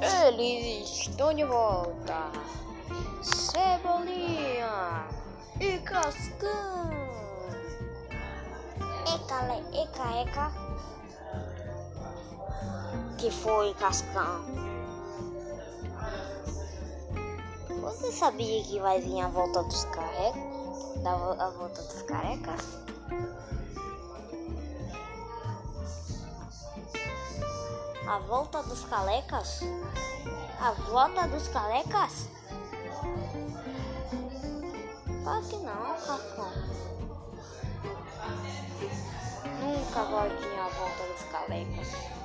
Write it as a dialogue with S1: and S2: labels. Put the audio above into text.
S1: Eles estão de volta. Cebolinha e Cascão.
S2: Eca, eca, eca. Que foi, Cascão? Você sabia que vai vir a volta dos carecas? Da a volta dos carecas? A volta dos calecas? A volta dos calecas? Claro que não, Cascão. Nunca vir a volta dos calecas.